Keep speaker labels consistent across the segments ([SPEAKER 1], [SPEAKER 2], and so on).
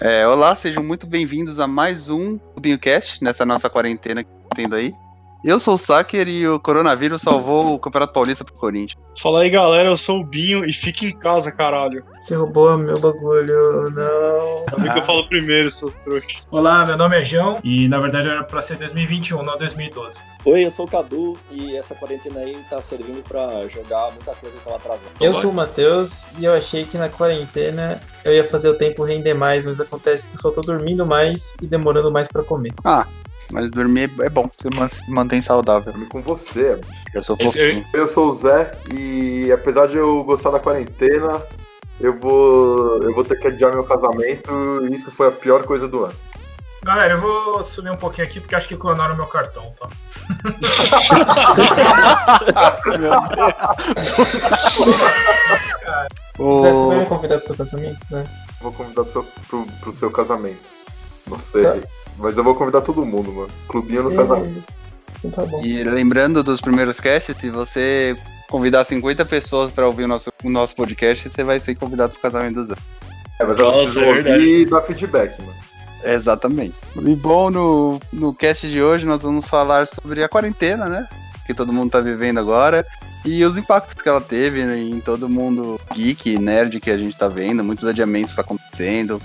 [SPEAKER 1] É, olá, sejam muito bem-vindos a mais um Clubinho Cast, nessa nossa quarentena que tá tendo aí. Eu sou o Sacker e o coronavírus salvou o Campeonato Paulista pro Corinthians.
[SPEAKER 2] Fala aí, galera, eu sou o Binho e fique em casa, caralho.
[SPEAKER 3] Você roubou meu bagulho, não.
[SPEAKER 2] Sabe que eu falo primeiro, seu trouxa.
[SPEAKER 4] Olá, meu nome é João e na verdade era pra ser 2021, não 2012.
[SPEAKER 5] Oi, eu sou o Cadu e essa quarentena aí tá servindo pra jogar muita coisa que tava atrasando.
[SPEAKER 3] Eu sou o Matheus e eu achei que na quarentena eu ia fazer o tempo render mais, mas acontece que eu só tô dormindo mais e demorando mais pra comer.
[SPEAKER 1] Ah, mas dormir é bom, você mantém saudável.
[SPEAKER 6] Dormir com você.
[SPEAKER 1] Eu sou fofinho.
[SPEAKER 6] Eu sou o Zé e apesar de eu gostar da quarentena, eu vou, eu vou ter que adiar meu casamento e isso foi a pior coisa do ano.
[SPEAKER 4] Galera, eu vou subir um pouquinho aqui porque acho que clonaram meu cartão, tá?
[SPEAKER 1] O-
[SPEAKER 3] Zé, você vai me convidar pro seu casamento, né?
[SPEAKER 6] Vou convidar pro seu, pro, pro seu casamento. Não sei.
[SPEAKER 3] Tá.
[SPEAKER 6] Mas eu vou convidar todo mundo, mano. Clubinho no casamento.
[SPEAKER 3] Então tá bom.
[SPEAKER 1] E lembrando dos primeiros casts, se você convidar 50 pessoas pra ouvir o nosso, o nosso podcast, você vai ser convidado pro casamento do Zé.
[SPEAKER 6] É, mas elas precisam
[SPEAKER 2] é
[SPEAKER 6] ouvir e dar feedback, mano.
[SPEAKER 1] Exatamente. E bom, no, no cast de hoje nós vamos falar sobre a quarentena, né? Que todo mundo tá vivendo agora. E os impactos que ela teve né, em todo mundo geek, nerd que a gente tá vendo. Muitos adiamentos tá acontecendo.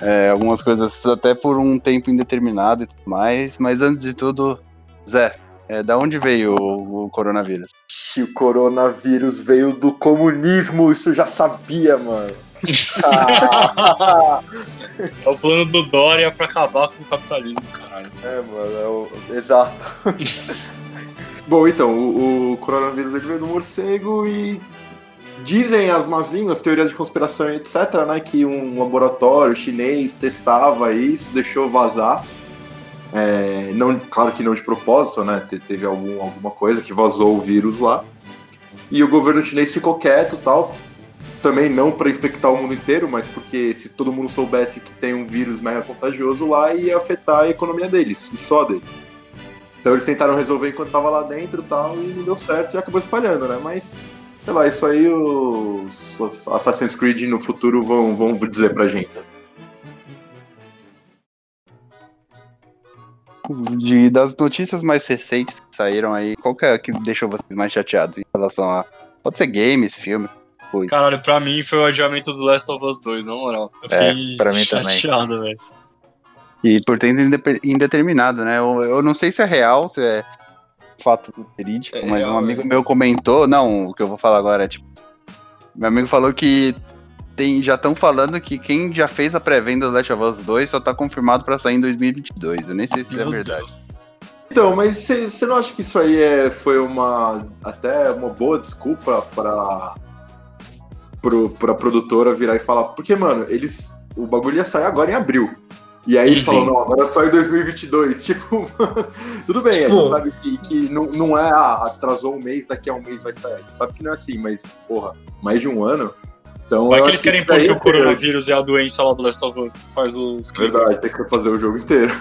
[SPEAKER 1] É, algumas coisas até por um tempo indeterminado e tudo mais. Mas antes de tudo, Zé, é, da onde veio o, o coronavírus?
[SPEAKER 6] Se o coronavírus veio do comunismo, isso eu já sabia, mano. Ah,
[SPEAKER 2] É o plano do Dória pra acabar com o capitalismo, caralho.
[SPEAKER 6] é, mano, é o... exato. Bom, então, o, o coronavírus veio do morcego e dizem as más línguas, teoria de conspiração e etc, né, que um laboratório chinês testava isso, deixou vazar. É, não, claro que não de propósito, né? te- Teve algum, alguma coisa que vazou o vírus lá. E o governo chinês ficou quieto tal. Também não para infectar o mundo inteiro, mas porque se todo mundo soubesse que tem um vírus mega contagioso lá, ia afetar a economia deles, e só deles. Então eles tentaram resolver enquanto tava lá dentro e tal, e não deu certo e acabou espalhando, né? Mas, sei lá, isso aí os, os Assassin's Creed no futuro vão, vão dizer pra gente.
[SPEAKER 1] De, das notícias mais recentes que saíram aí, qual que é a que deixou vocês mais chateados em relação a. Pode ser games, filme, coisa.
[SPEAKER 2] Caralho, pra mim foi o adiamento do Last of Us 2, na moral. Eu
[SPEAKER 1] É,
[SPEAKER 2] fiquei
[SPEAKER 1] pra mim também.
[SPEAKER 2] chateado, velho.
[SPEAKER 1] E por tempo indeterminado, né? Eu, eu não sei se é real, se é fato verídico,
[SPEAKER 5] É
[SPEAKER 1] mas
[SPEAKER 5] real,
[SPEAKER 1] um amigo
[SPEAKER 5] né?
[SPEAKER 1] meu comentou. Não, o que eu vou falar agora é tipo. Meu amigo falou que tem, já estão falando que quem já fez a pré-venda do Last of Us 2 só tá confirmado pra sair em 2022. Eu nem sei se é
[SPEAKER 2] Meu
[SPEAKER 1] verdade.
[SPEAKER 2] Deus.
[SPEAKER 6] Então, mas você não acha que isso aí é, foi uma até uma boa desculpa para pra produtora virar e falar, porque, mano, eles. O bagulho ia sair agora em abril. E aí eles
[SPEAKER 2] Sim.
[SPEAKER 6] falam, não, agora só em 2022. Tipo, tudo bem, a
[SPEAKER 3] Tipo-
[SPEAKER 6] gente sabe que, que não, não é, ah, atrasou um mês, daqui a um mês vai sair. A gente sabe que não é assim, mas, porra, mais de um ano. Então,
[SPEAKER 2] Vai
[SPEAKER 6] eu
[SPEAKER 2] que eles querem pôr que
[SPEAKER 6] é
[SPEAKER 2] o coronavírus é a doença lá do Last of Us, que faz os
[SPEAKER 6] Verdade, tem que fazer o jogo inteiro.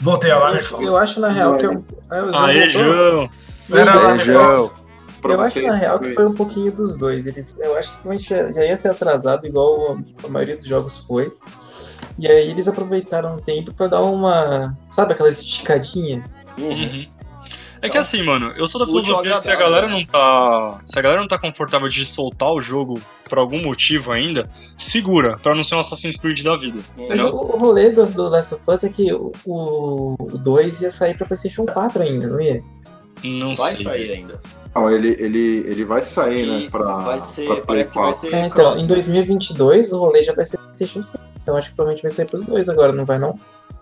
[SPEAKER 4] Voltei a lá, né,
[SPEAKER 3] Eu, eu acho na real que eu. Ah, o João
[SPEAKER 2] Aê? João!
[SPEAKER 4] Era lá,
[SPEAKER 1] É, João.
[SPEAKER 6] Pra
[SPEAKER 3] Eu acho na real que
[SPEAKER 6] foi-
[SPEAKER 3] um pouquinho dos dois. Eles, eu acho que realmente já, já ia ser atrasado, igual a, a maioria dos jogos foi. E aí eles aproveitaram o tempo pra dar uma. Sabe aquela esticadinha?
[SPEAKER 2] Uhum. É que assim, mano, eu sou da filosofia que se a galera
[SPEAKER 5] né?
[SPEAKER 2] não tá. Se a galera não tá confortável de soltar o jogo por algum motivo ainda, segura, pra não ser um Assassin's Creed da vida.
[SPEAKER 3] Mas o, o rolê do, do Last of Us é que o 2 ia sair pra PlayStation 4 ainda, não ia?
[SPEAKER 2] Não
[SPEAKER 5] Vai
[SPEAKER 2] sei.
[SPEAKER 5] sair ainda.
[SPEAKER 6] Não, ele, ele, ele vai sair, né?
[SPEAKER 5] E
[SPEAKER 6] Pra,
[SPEAKER 5] vai ser-
[SPEAKER 6] pra
[SPEAKER 5] parece que vai
[SPEAKER 6] 4.
[SPEAKER 5] ser-
[SPEAKER 3] É, então, em
[SPEAKER 5] né?
[SPEAKER 3] 2022 o rolê já vai ser PlayStation 5. Então acho que provavelmente vai sair pros dois agora, não vai não?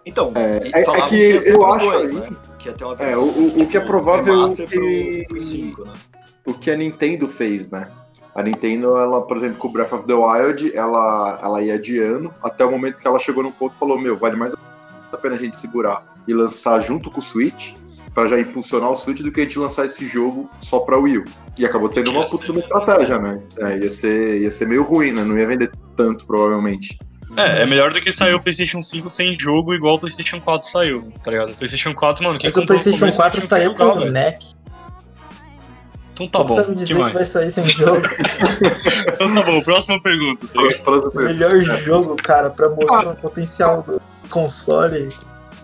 [SPEAKER 5] Então,
[SPEAKER 6] É, é- é que
[SPEAKER 5] ser
[SPEAKER 6] eu acho
[SPEAKER 5] dois,
[SPEAKER 6] aí-
[SPEAKER 5] né? Que ter uma
[SPEAKER 6] É, o- o- o que é provável
[SPEAKER 5] remaster
[SPEAKER 6] que-
[SPEAKER 5] pro, pro cinco, né?
[SPEAKER 6] o que a Nintendo fez, né? A Nintendo, ela, por exemplo, com o Breath of the Wild, ela, ela ia adiando até o momento que ela chegou num ponto e falou: Meu, vale mais a pena a gente segurar e lançar junto com o Switch, pra já impulsionar o Switch, do que a gente lançar esse jogo só pra Wii U. E acabou sendo uma puta de uma estratégia, né? É, ia, ser, ia ser meio ruim, né? Não ia vender tanto, provavelmente.
[SPEAKER 2] É, é melhor do que sair o PlayStation 5 sem jogo igual o PlayStation 4 saiu, tá ligado? O PlayStation 4, mano, quem
[SPEAKER 3] Mas o PlayStation
[SPEAKER 2] começo
[SPEAKER 3] 4
[SPEAKER 2] tinha que
[SPEAKER 3] saiu com o. NEC.
[SPEAKER 2] Então tá
[SPEAKER 3] Como
[SPEAKER 2] bom.
[SPEAKER 3] você me
[SPEAKER 2] que
[SPEAKER 3] dizer que
[SPEAKER 2] mais?
[SPEAKER 3] vai sair sem jogo?
[SPEAKER 2] Então tá bom, próxima pergunta. tá
[SPEAKER 6] pra-
[SPEAKER 3] melhor jogo, cara, pra mostrar o potencial do console.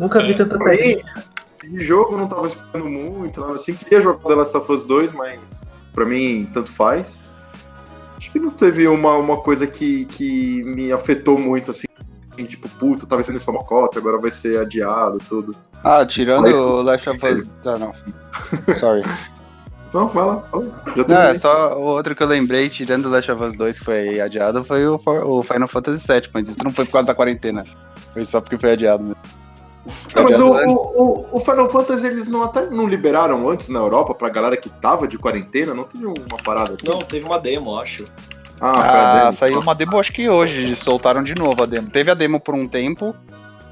[SPEAKER 3] Nunca vi tanta
[SPEAKER 6] Aí,
[SPEAKER 3] coisa.
[SPEAKER 6] De jogo eu não tava esperando muito, nada assim. Queria jogar The Last of Us 2, mas pra mim tanto faz. Acho que não teve uma, uma coisa que, que me afetou muito, assim. Tipo, puta, tava sendo só uma cota, agora vai ser adiado, tudo.
[SPEAKER 1] Ah, tirando
[SPEAKER 6] Mas-
[SPEAKER 1] o Last of Us. Ah, não. Sorry.
[SPEAKER 6] Não, vai lá, fala. Já
[SPEAKER 1] Não, é só o outro que eu lembrei, tirando o Last of Us 2 que foi adiado, foi o, o Final Fantasy VII, mas isso não foi por causa da quarentena. Foi só porque foi adiado. Né?
[SPEAKER 6] Não, mas o, o, o- Final Fantasy eles não, até não liberaram antes na Europa pra galera que tava de quarentena? Não teve uma parada assim?
[SPEAKER 5] Não, teve uma demo, acho.
[SPEAKER 6] Ah, foi a
[SPEAKER 1] Ah, saiu uma demo, acho que hoje, soltaram de novo a demo. Teve a demo por um tempo,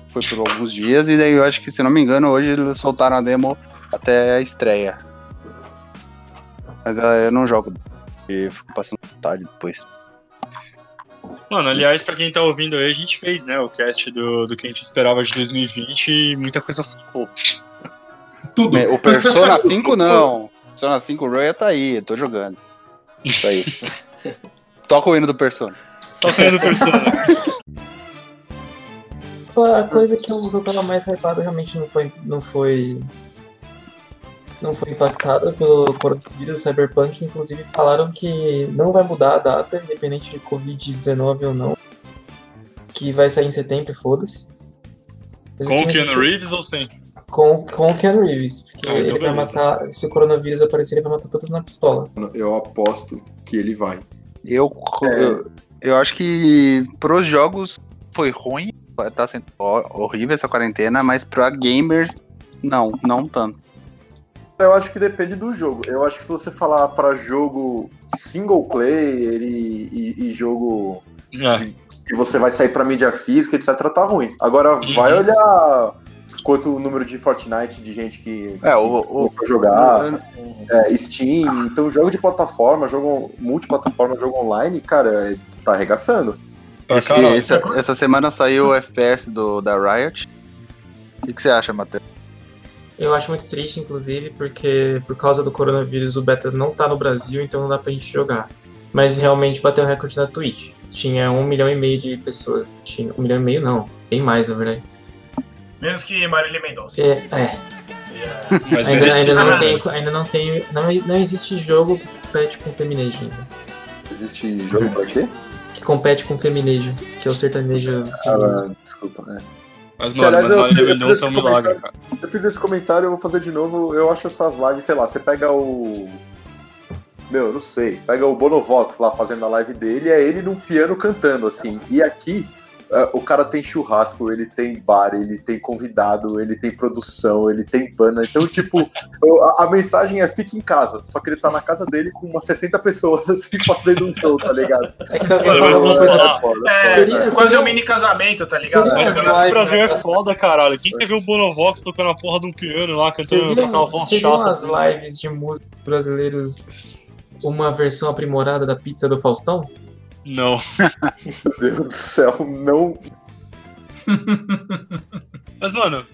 [SPEAKER 1] foi por alguns dias, e daí eu acho que, se não me engano, hoje eles soltaram a demo até a estreia. Mas ah, eu não jogo, e fico passando vontade depois.
[SPEAKER 2] Mano, aliás, pra quem tá ouvindo aí, a gente fez, né, o cast do, do que a gente esperava de 2020 e muita coisa ficou.
[SPEAKER 4] Tudo.
[SPEAKER 1] O Persona 5 não. Persona 5 Royal tá aí, eu tô jogando. Isso aí. Toca o hino do Persona.
[SPEAKER 2] Tá saindo Persona.
[SPEAKER 3] A coisa que eu, que eu tava mais hypado realmente não foi. Não foi. Não foi impactada pelo coronavírus Cyberpunk. Inclusive falaram que não vai mudar a data, independente de Covid-19 ou não. Que vai sair em setembro, e foda-se.
[SPEAKER 2] Com o Keanu
[SPEAKER 3] visto-
[SPEAKER 2] Reeves ou sem?
[SPEAKER 3] Com, com o Keanu Reeves. Porque
[SPEAKER 2] Ah, então
[SPEAKER 3] ele vai
[SPEAKER 2] beleza.
[SPEAKER 3] matar. Se o coronavírus aparecer, ele vai matar todos na pistola.
[SPEAKER 6] Eu aposto que ele vai.
[SPEAKER 1] Eu, eu, eu acho que pros jogos foi ruim, tá sendo hor- horrível essa quarentena, mas pra gamers, não, não tanto.
[SPEAKER 6] Eu acho que depende do jogo. Eu acho que se você falar pra jogo single player e, e- e jogo
[SPEAKER 2] É.
[SPEAKER 6] que você vai sair pra mídia física, etc, tá ruim. Agora
[SPEAKER 2] Uhum.
[SPEAKER 6] vai olhar quanto o número de Fortnite de gente que,
[SPEAKER 1] É, o-
[SPEAKER 6] que
[SPEAKER 1] o-
[SPEAKER 6] jogar, é, Steam, então jogo de plataforma, jogo multiplataforma, jogo online, cara, é- tá arregaçando.
[SPEAKER 1] Esse- essa, essa semana saiu o FPS do, da Riot. O que, que você acha, Matheus?
[SPEAKER 3] Eu acho muito triste, inclusive, porque por causa do coronavírus o beta não tá no Brasil, então não dá pra gente jogar. Mas realmente bateu o recorde na Twitch. Tinha um milhão e meio de pessoas. Tinha um milhão e meio não, bem mais na verdade.
[SPEAKER 4] Menos que Marília Mendonça.
[SPEAKER 3] É, é.
[SPEAKER 2] Mas
[SPEAKER 3] Ainda, ainda não
[SPEAKER 2] né?
[SPEAKER 3] tem, ainda não tem, não, não existe jogo que compete com Femination ainda.
[SPEAKER 6] Existe jogo pra quê?
[SPEAKER 3] Que compete com Femination, que é o sertanejo.
[SPEAKER 6] Ah, desculpa, é.
[SPEAKER 2] Mas, mano,
[SPEAKER 6] Caralho,
[SPEAKER 2] mas
[SPEAKER 6] eu-
[SPEAKER 2] Marília Mendonça é um milagre, cara.
[SPEAKER 6] Eu fiz esse comentário, eu vou fazer de novo. Eu acho essas lives, sei lá, você pega o. Meu, eu não sei. Pega o Bonovox lá fazendo a live dele, é ele num piano cantando, assim. E aqui, o cara tem churrasco, ele tem bar, ele tem convidado, ele tem produção, ele tem banda. Então, tipo, a, a mensagem é fique em casa. Só que ele tá na casa dele com umas 60 pessoas, assim, fazendo um show, tá ligado?
[SPEAKER 3] É que se alguém falar alguma coisa.
[SPEAKER 2] falar?
[SPEAKER 6] Foda.
[SPEAKER 4] É,
[SPEAKER 3] Seria-
[SPEAKER 4] quase
[SPEAKER 3] seria-
[SPEAKER 4] um mini casamento, tá ligado?
[SPEAKER 3] seria-
[SPEAKER 2] cara, esse
[SPEAKER 3] lives,
[SPEAKER 2] Brasil é foda, caralho. Quem quer ver o Bonovox tocando a porra de um piano lá, cantando aquela
[SPEAKER 3] Seriam,
[SPEAKER 2] voz
[SPEAKER 3] seriam
[SPEAKER 2] chata?
[SPEAKER 3] as lives de músicos brasileiros uma versão aprimorada da pizza do Faustão?
[SPEAKER 2] Não.
[SPEAKER 6] Meu Deus do céu, não.
[SPEAKER 2] Mas, mano.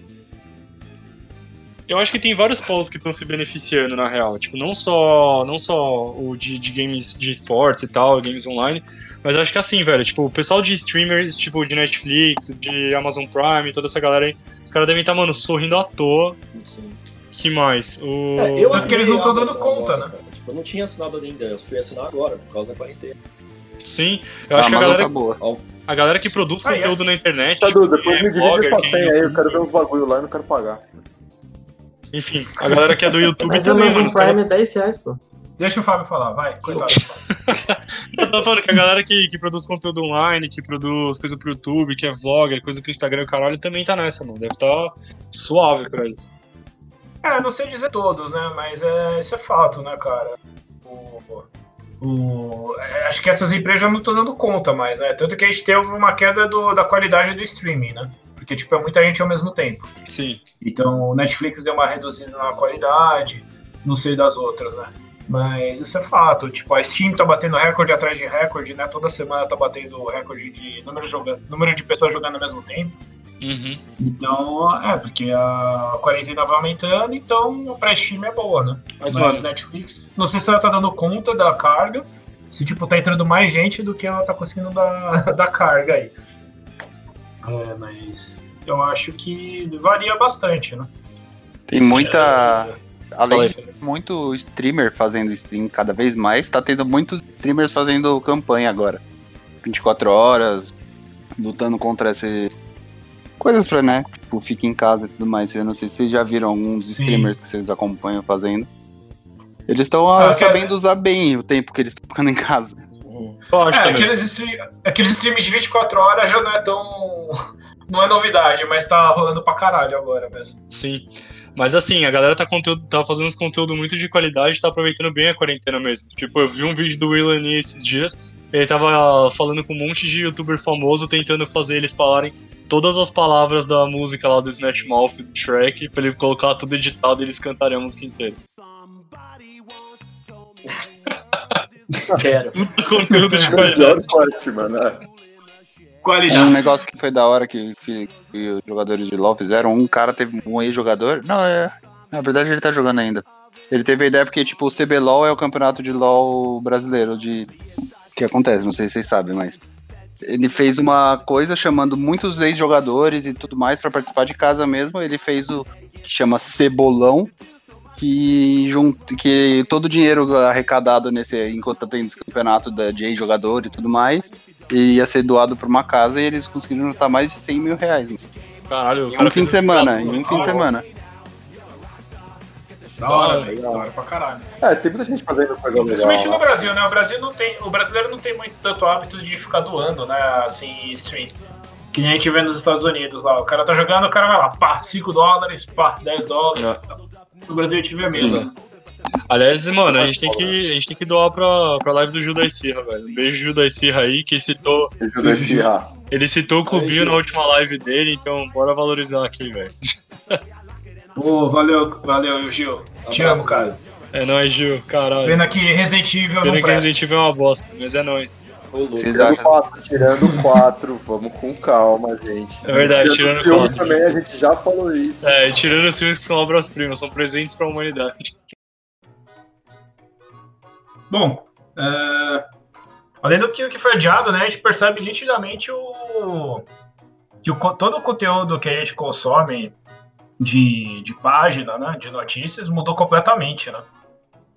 [SPEAKER 2] Eu acho que tem vários polos que estão se beneficiando, na real. Tipo, não só, não só o de, de games de esportes e tal, games online. Mas eu acho que assim, velho, tipo, o pessoal de streamers, tipo, de Netflix, de Amazon Prime, toda essa galera aí, os caras devem estar, mano, sorrindo à toa.
[SPEAKER 5] Assim.
[SPEAKER 2] Que mais? O...
[SPEAKER 5] É, eu
[SPEAKER 4] Mas que eles não tão
[SPEAKER 5] assinei
[SPEAKER 4] dando conta,
[SPEAKER 5] agora,
[SPEAKER 4] né?
[SPEAKER 5] cara. Tipo, eu não tinha assinado ainda, eu fui assinar agora, por causa da quarentena.
[SPEAKER 2] Sim, eu
[SPEAKER 1] a
[SPEAKER 2] acho que a galera,
[SPEAKER 1] tá boa.
[SPEAKER 2] a galera que produz
[SPEAKER 4] Ah,
[SPEAKER 2] conteúdo na internet.
[SPEAKER 6] Cadu,
[SPEAKER 2] tipo,
[SPEAKER 6] depois me
[SPEAKER 2] é
[SPEAKER 6] divide pra
[SPEAKER 2] que
[SPEAKER 6] 100 aí, eu quero ver uns bagulho lá e não quero pagar.
[SPEAKER 2] Enfim, a galera que é do YouTube
[SPEAKER 3] Mas
[SPEAKER 2] também, mano. os caras-
[SPEAKER 3] Prime é 10 reais, pô.
[SPEAKER 4] Deixa o Fábio falar, vai. Coitado.
[SPEAKER 2] Eu tô falando que a galera que, que produz conteúdo online, que produz coisa pro YouTube, que é vlogger, coisa pro Instagram e o caralho, também tá nessa, mano. Deve tá suave pra eles.
[SPEAKER 4] É, não sei dizer todos, né? Mas é, isso é fato, né, cara? O, o- é, acho que essas empresas já não estão dando conta mais, né? Tanto que a gente teve uma queda do- da qualidade do streaming, né? Porque, tipo, é muita gente ao mesmo tempo.
[SPEAKER 2] Sim.
[SPEAKER 4] Então, o Netflix deu uma reduzida na qualidade, não sei das outras, né? Mas isso é fato. Tipo, a Steam tá batendo recorde atrás de recorde, né? Toda semana tá batendo recorde de número, de joga- número de pessoas jogando ao mesmo tempo.
[SPEAKER 2] Uhum.
[SPEAKER 4] Então, é, porque a quarentena vai aumentando, então pra stream é boa, né?
[SPEAKER 2] Mas,
[SPEAKER 4] Mas
[SPEAKER 2] mano,
[SPEAKER 4] Netflix, não sei se ela tá dando conta da carga, se tipo, tá entrando mais gente do que ela tá conseguindo dar, dar carga aí. É, mas eu acho que varia bastante, né?
[SPEAKER 1] Tem muita.
[SPEAKER 2] Fala
[SPEAKER 1] Além de muito streamer fazendo stream cada vez mais, tá tendo muitos streamers fazendo campanha agora. 24 horas, lutando contra esse. Coisas pra, né? Tipo, fica em casa e tudo mais. Eu não sei se vocês já viram alguns
[SPEAKER 4] Sim.
[SPEAKER 1] streamers que vocês acompanham fazendo. Eles estão
[SPEAKER 4] Ah, cara.
[SPEAKER 1] sabendo usar bem o tempo que eles estão ficando em casa.
[SPEAKER 2] acho
[SPEAKER 4] É,
[SPEAKER 2] também.
[SPEAKER 4] aqueles, stream, aqueles streams de 24 horas já não é tão. Não é novidade, mas tá rolando pra caralho agora mesmo.
[SPEAKER 2] Sim. Mas assim, a galera tá, conteúdo, tá fazendo uns conteúdo muito de qualidade tá aproveitando bem a quarentena mesmo. Tipo, eu vi um vídeo do Willani esses dias, ele tava falando com um monte de youtuber famoso tentando fazer eles falarem todas as palavras da música lá do Smash Mouth do Shrek, pra ele colocar tudo editado e eles cantarem a música inteira.
[SPEAKER 5] Quero.
[SPEAKER 2] conteúdo de qualidade.
[SPEAKER 6] Melhor parte, mano. É.
[SPEAKER 1] É um
[SPEAKER 4] Qualidade.
[SPEAKER 1] negócio que foi da hora que, que- que os jogadores de LoL fizeram. Um cara teve um ex-jogador. Não, é. Na verdade, ele tá jogando ainda. Ele teve a ideia porque, tipo, o CBLOL é o campeonato de LoL brasileiro de. Que acontece, não sei se vocês sabem, mas. Ele fez uma coisa chamando muitos ex-jogadores e tudo mais pra participar de casa mesmo. Ele fez o que chama Cebolão, que, junto, que todo o dinheiro arrecadado nesse enquanto tá tendo esse campeonato da, de ex-jogador e tudo mais, ia ser doado pra uma casa e eles conseguiram juntar mais de 100 mil reais. Em
[SPEAKER 2] Caralho, o
[SPEAKER 1] um
[SPEAKER 2] cara
[SPEAKER 1] fim de semana, em
[SPEAKER 2] um
[SPEAKER 1] fim de semana.
[SPEAKER 4] Da hora, da hora pra caralho.
[SPEAKER 6] É, tem muita gente fazendo coisa legal.
[SPEAKER 4] Principalmente no? Brasil, né? O Brasil não tem. O brasileiro não tem muito tanto hábito de ficar doando, né? Assim, stream. Que nem a gente vê nos Estados Unidos lá. O cara tá jogando, o cara vai lá, pá, 5 dólares, pá, 10 dólares. No Brasil a gente vê mesmo.
[SPEAKER 2] Aliás, mano, a gente tem que, a gente tem que doar pra, pra live do Gil da Esfirra, velho. Um beijo Gil da Esfirra aí, que citou.
[SPEAKER 6] Eu deixar.
[SPEAKER 2] Ele citou o clubinho
[SPEAKER 5] Gil.
[SPEAKER 2] na última live dele, então bora valorizar aqui, velho.
[SPEAKER 4] Pô, valeu, valeu, Gil. Te
[SPEAKER 5] Abraço,
[SPEAKER 4] amo, cara.
[SPEAKER 2] É nóis, Gil, caralho.
[SPEAKER 4] Pena que Resident Evil
[SPEAKER 2] Pena
[SPEAKER 4] não
[SPEAKER 2] que
[SPEAKER 4] presta.
[SPEAKER 2] Resident Evil é uma bosta, mas é nóis.
[SPEAKER 6] Tirando
[SPEAKER 1] acham?
[SPEAKER 6] quatro, tirando quatro, vamos com calma, gente.
[SPEAKER 2] É verdade, tirando
[SPEAKER 6] filme
[SPEAKER 2] quatro.
[SPEAKER 6] também, a gente já falou isso.
[SPEAKER 2] É, tirando os filmes que são obras-primas, são presentes pra humanidade.
[SPEAKER 4] Bom, é, além do que, que foi adiado, né, a gente percebe nitidamente o, que o, todo o conteúdo que a gente consome de, de página, né, de notícias, mudou completamente, né?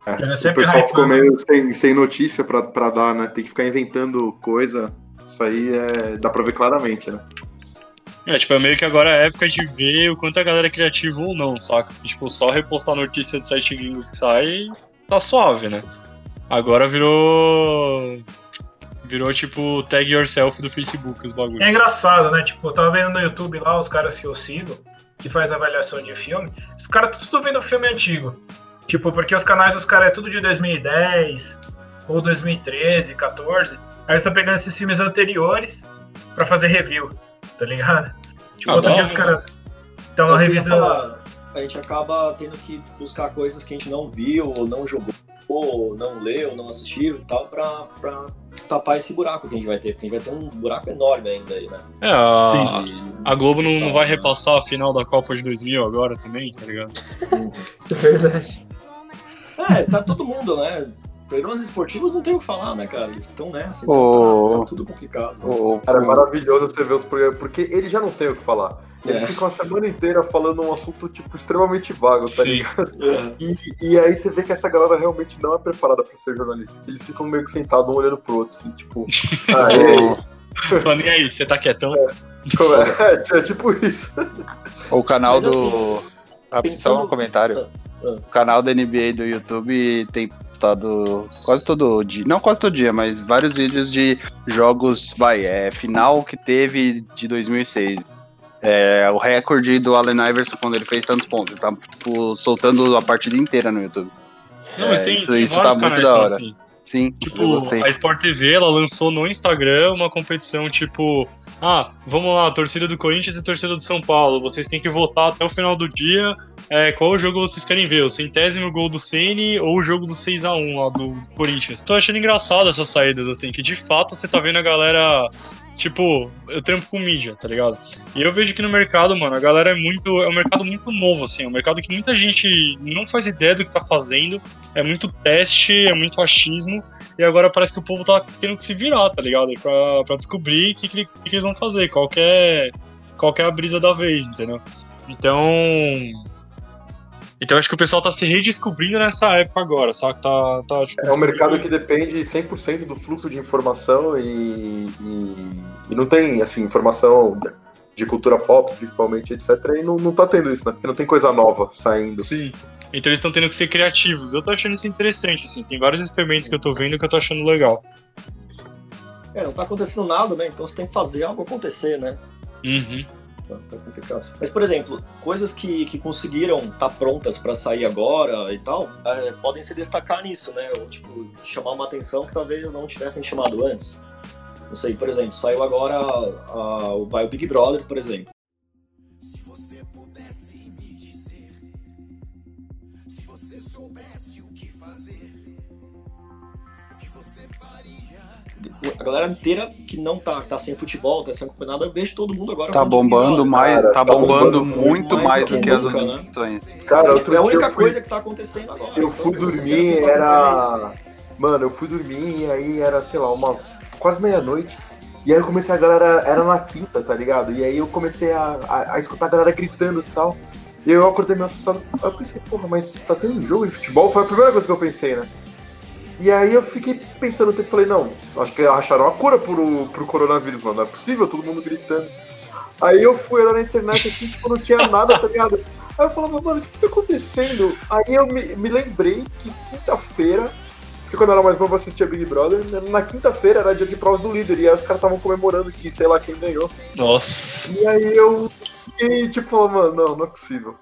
[SPEAKER 4] Ele
[SPEAKER 6] O pessoal ficou meio sem, sem notícia pra, pra dar, né? Tem que ficar inventando coisa. Isso aí é, dá pra ver claramente, né?
[SPEAKER 2] É, tipo, é meio que agora é a época de ver o quanto a galera é criativa ou não, saca? Tipo, só repostar notícia de site gringo que sai, tá suave, né? Agora virou. Virou tipo tag yourself do Facebook, os bagulhos.
[SPEAKER 4] É engraçado, né? Tipo, eu tava vendo no YouTube lá os caras que eu sigo, que faz avaliação de filme. Os caras tudo vendo filme antigo. Tipo, porque os canais dos caras é tudo de 2010, ou 2013, 14. Aí eles estão pegando esses filmes anteriores pra fazer review, tá ligado? Tipo,
[SPEAKER 2] Ah,
[SPEAKER 4] outro dia os caras estão revisando.
[SPEAKER 5] falar, a gente acaba tendo que buscar coisas que a gente não viu, ou não jogou, ou não leu, não assistiu e tal, pra, pra tapar esse buraco que a gente vai ter. Porque a gente vai ter um buraco enorme ainda aí, né?
[SPEAKER 2] É, a,
[SPEAKER 5] De-
[SPEAKER 2] a Globo não, não
[SPEAKER 5] Então,
[SPEAKER 2] vai
[SPEAKER 5] né?
[SPEAKER 2] repassar a final da Copa de 2000 agora também, tá ligado?
[SPEAKER 3] Isso é verdade.
[SPEAKER 5] É, tá todo mundo, né? Programas esportivos não tem o que falar, né, cara? Eles estão nessa, então
[SPEAKER 1] Ô.
[SPEAKER 5] tá, tá tudo complicado. né?
[SPEAKER 1] O,
[SPEAKER 6] Cara, é maravilhoso você ver os programas, porque ele já não tem o que falar. Eles
[SPEAKER 5] É.
[SPEAKER 6] ficam a semana inteira falando um assunto, tipo, extremamente vago, tá
[SPEAKER 2] Sim.
[SPEAKER 6] ligado?
[SPEAKER 5] É.
[SPEAKER 6] E, e aí você vê que essa galera realmente não é preparada pra ser jornalista. Que eles ficam meio que sentados um olhando pro outro, assim, tipo. Ah, e aí?
[SPEAKER 2] E aí, você tá quietão?
[SPEAKER 6] Como é? É, é tipo isso.
[SPEAKER 1] o canal
[SPEAKER 5] Mas,
[SPEAKER 1] do. Ah, só um comentário.
[SPEAKER 5] Ah.
[SPEAKER 1] O canal da NBA do YouTube tem postado quase todo dia, não quase todo dia, mas vários vídeos de jogos, vai, é final que teve de 2006. É, o recorde do Allen Iverson quando ele fez tantos pontos. Ele tá tipo, soltando a partida inteira no YouTube.
[SPEAKER 2] Não, mas
[SPEAKER 1] É,
[SPEAKER 2] tem,
[SPEAKER 1] isso-
[SPEAKER 2] tem
[SPEAKER 1] isso tá muito da hora.
[SPEAKER 2] assim.
[SPEAKER 1] Sim,
[SPEAKER 2] Tipo, a Sport TV, ela lançou no Instagram uma competição tipo, ah, vamos lá, torcida do Corinthians e torcida do São Paulo, vocês têm que votar até o final do dia é, qual jogo vocês querem ver, o centésimo gol do Ceni ou o jogo do 6x1 lá do Corinthians. Tô achando engraçado essas saídas, assim, que de fato você tá vendo a galera tipo, eu trampo com mídia, tá ligado? E eu vejo que no mercado, mano, a galera é muito. É um mercado muito novo, assim. É um mercado que muita gente não faz ideia do que tá fazendo. É muito teste, é muito achismo. E agora parece que o povo tá tendo que se virar, tá ligado? Pra, pra descobrir o que, que, que eles vão fazer, qual é, qual é a brisa da vez, entendeu? Então. Então acho que o pessoal tá se redescobrindo nessa época agora, sabe? Tá, tá, tipo,
[SPEAKER 6] É um mercado que depende 100% do fluxo de informação e, e, e não tem, assim, informação de cultura pop, principalmente, etc. E não, não tá tendo isso, né? Porque não tem coisa nova saindo.
[SPEAKER 2] Sim. Então eles estão tendo que ser criativos. Eu tô achando isso interessante, assim. Tem vários experimentos que eu tô vendo que eu tô achando legal.
[SPEAKER 5] É, não tá acontecendo nada, né? Então você tem que fazer algo acontecer, né?
[SPEAKER 2] Uhum.
[SPEAKER 5] Tá, tá complicado. Mas, por exemplo, coisas que, que conseguiram estar prontas para sair agora e tal, é, podem se destacar nisso, né? Ou, tipo, chamar uma atenção que talvez não tivessem chamado antes. Não sei, por exemplo, saiu agora a, o vai o Big Brother, por exemplo. A galera inteira que não tá, tá sem futebol, tá sem acompanhado, eu vejo todo mundo agora
[SPEAKER 1] Tá bombando mais,
[SPEAKER 6] Cara,
[SPEAKER 1] tá,
[SPEAKER 6] tá
[SPEAKER 1] bombando,
[SPEAKER 6] bombando
[SPEAKER 1] muito mais do que as
[SPEAKER 5] nunca,
[SPEAKER 1] outras
[SPEAKER 5] né?
[SPEAKER 6] Cara, outro
[SPEAKER 5] É a única
[SPEAKER 6] eu fui,
[SPEAKER 5] coisa que tá acontecendo agora.
[SPEAKER 6] eu fui dormir, era. Mano, eu fui dormir e aí era, sei lá, umas quase meia-noite. E aí eu comecei a galera, era na quinta, tá ligado? E aí eu comecei a, a, a escutar a galera gritando e tal. E eu acordei meio assustado. Eu pensei, porra, mas tá tendo um jogo de futebol? Foi a primeira coisa que eu pensei, né? E aí eu fiquei pensando, eu falei, não, acho que acharam a cura pro, pro coronavírus, mano. Não é possível, todo mundo gritando. Aí eu fui lá na internet, assim, tipo, não tinha nada, tá ligado? Aí eu falava, mano, o que que tá acontecendo? Aí eu me, me lembrei que quinta-feira, porque quando eu era mais novo assistia Big Brother, na quinta-feira era dia de prova do líder, e aí os caras estavam comemorando que sei lá quem ganhou.
[SPEAKER 2] Nossa.
[SPEAKER 6] E aí eu fiquei, tipo, falando, mano, não, não é possível.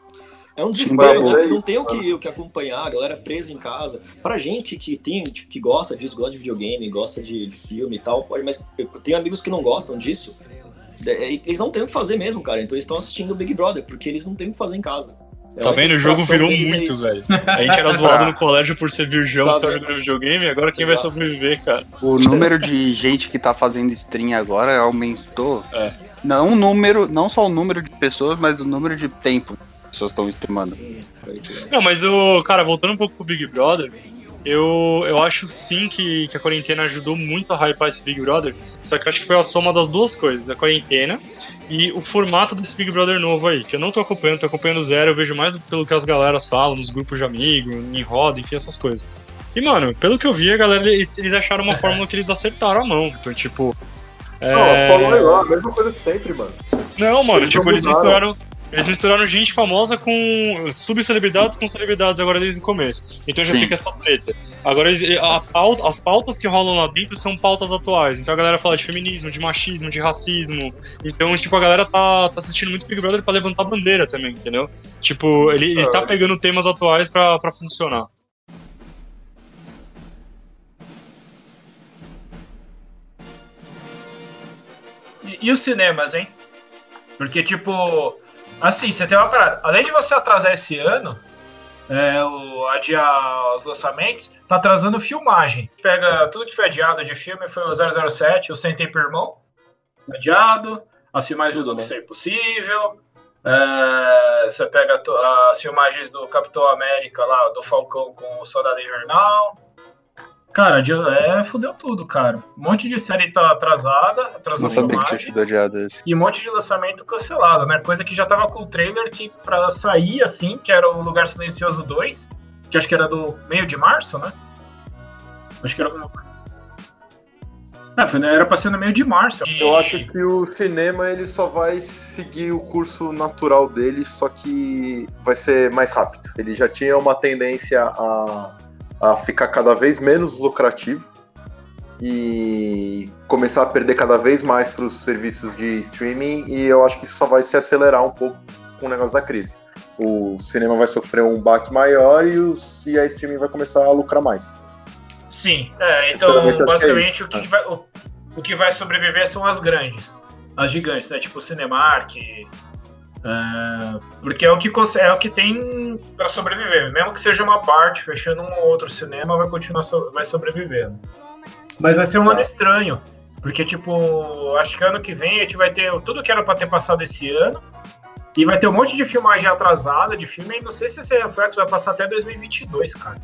[SPEAKER 5] É um desespero,
[SPEAKER 6] Babu,
[SPEAKER 5] né?
[SPEAKER 6] é
[SPEAKER 5] Não tem o que, o que acompanhar, a galera presa em casa. Pra gente que tem, tipo, que gosta disso, gosta de videogame, gosta de, de filme e tal, pode, mas eu tenho amigos que não gostam disso. é, Eles não têm o que fazer mesmo, cara. Então eles estão assistindo o Big Brother, porque eles não têm o que fazer em casa. É
[SPEAKER 2] Tá vendo? O jogo virou
[SPEAKER 5] é
[SPEAKER 2] muito, velho. A gente era zoado no colégio por ser virgão
[SPEAKER 5] Tá
[SPEAKER 2] que jogando videogame, agora quem vai
[SPEAKER 5] Exato.
[SPEAKER 2] sobreviver, cara?
[SPEAKER 1] O número de gente que tá fazendo stream agora aumentou.
[SPEAKER 2] É.
[SPEAKER 1] Não o número, não só o número de pessoas, mas o número de tempo que as pessoas estão streamando.
[SPEAKER 2] Não, mas o. Cara, voltando um pouco pro Big Brother, eu, eu acho sim que, que a quarentena ajudou muito a hypar esse Big Brother. Só que eu acho que foi a soma das duas coisas, a quarentena e o formato desse Big Brother novo aí, que eu não tô acompanhando, tô acompanhando zero, eu vejo mais pelo que as galeras falam, nos grupos de amigos, em roda, enfim, essas coisas. E, mano, pelo que eu vi, a galera, eles, eles acharam uma fórmula que eles acertaram a mão. Então, tipo. É...
[SPEAKER 6] Não, a Fórmula é a mesma coisa que sempre, mano.
[SPEAKER 2] Não, mano,
[SPEAKER 6] Eles
[SPEAKER 2] tipo, eles misturaram. Eles misturaram gente famosa com subcelebridades com celebridades agora desde o começo. Então já
[SPEAKER 1] Sim.
[SPEAKER 2] fica essa treta. Agora a pauta- as pautas que rolam lá dentro são pautas atuais. Então a galera fala de feminismo, de machismo, de racismo. Então, tipo, a galera tá, tá assistindo muito Big Brother pra levantar bandeira também, entendeu? Tipo, ele, ele tá pegando temas atuais pra, pra funcionar.
[SPEAKER 4] E, e os cinemas, hein? Porque, tipo, assim, você tem uma parada. Além de você atrasar esse ano, é, o, adiar os lançamentos, tá atrasando filmagem. Pega tudo que foi adiado de filme, foi o 007, o Sem Tempo Irmão, adiado, as filmagens
[SPEAKER 5] Tudo,
[SPEAKER 4] do
[SPEAKER 5] né?
[SPEAKER 4] Missão Impossível, é, você pega as filmagens do Capitão América lá, do Falcão com o Soldado Invernal. Cara, é, fudeu tudo, cara. Um monte de série tá atrasada, atrasou
[SPEAKER 1] Não sabia que tinha sido adiado esse.
[SPEAKER 4] E um monte de lançamento cancelado, né? Coisa que já tava com o trailer que pra sair, assim, que era o Lugar Silencioso 2, que acho que era do meio de março, né? Acho que era alguma coisa. É, foi, era pra ser no meio de março.
[SPEAKER 6] Eu acho que o cinema ele só vai seguir o curso natural dele, só que vai ser mais rápido. Ele já tinha uma tendência a, a ficar cada vez menos lucrativo e começar a perder cada vez mais para os serviços de streaming, e eu acho que isso só vai se acelerar um pouco com o negócio da crise. O cinema vai sofrer um baque maior e, os, e a streaming vai começar a lucrar mais.
[SPEAKER 4] Sim, é, então
[SPEAKER 6] é
[SPEAKER 4] basicamente
[SPEAKER 6] isso,
[SPEAKER 4] o, que,
[SPEAKER 6] né?
[SPEAKER 4] que vai, o, o que vai sobreviver são as grandes, as gigantes, né? Tipo o Cinemark. É, porque é o que é o que tem pra sobreviver. Mesmo que seja uma parte, fechando um ou outro cinema, vai continuar so- vai sobrevivendo. Mas vai ser um ano estranho. Porque, tipo, acho que ano que vem a gente vai ter tudo que era pra ter passado esse ano. E vai ter um monte de filmagem atrasada de filme. E não sei se esse reflexo vai passar até 2022, cara.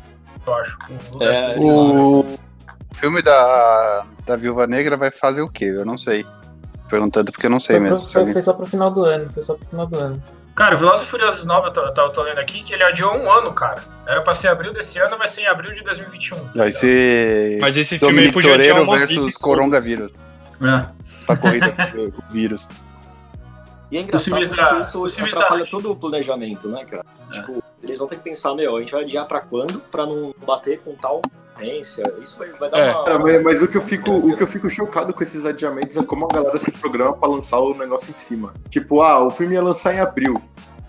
[SPEAKER 4] Eu acho. O-
[SPEAKER 5] É,
[SPEAKER 1] O filme da, da Viúva Negra vai fazer o quê? Eu não sei. Perguntando porque eu não sei
[SPEAKER 3] Foi, pro-
[SPEAKER 1] mesmo. se
[SPEAKER 3] foi, foi só pro final do ano, foi só pro final do ano.
[SPEAKER 4] Cara, o Velozes e Furiosos 9, eu tô, tô- tô lendo aqui, que ele adiou um ano, cara. Era pra ser abril desse ano, vai ser em abril de 2021.
[SPEAKER 1] Vai ser
[SPEAKER 2] Mas esse filme aí
[SPEAKER 1] Dominic
[SPEAKER 2] podia adiar
[SPEAKER 1] Toreiro versus
[SPEAKER 2] e
[SPEAKER 1] coronavírus.
[SPEAKER 4] É.
[SPEAKER 1] Tá corrida com o vírus.
[SPEAKER 5] E é engraçado porque
[SPEAKER 4] da-
[SPEAKER 5] isso atrapalha
[SPEAKER 4] da-
[SPEAKER 5] todo o planejamento, né, cara? Tipo, eles vão ter que pensar, meu, a gente vai adiar pra quando pra não bater com tal concorrência. Isso vai, vai dar
[SPEAKER 2] É.
[SPEAKER 5] uma...
[SPEAKER 6] Cara, mas, mas o, que eu fico, o que eu fico chocado com esses adiamentos é como a galera se programa pra lançar o negócio em cima. Tipo, ah, o filme ia lançar em abril.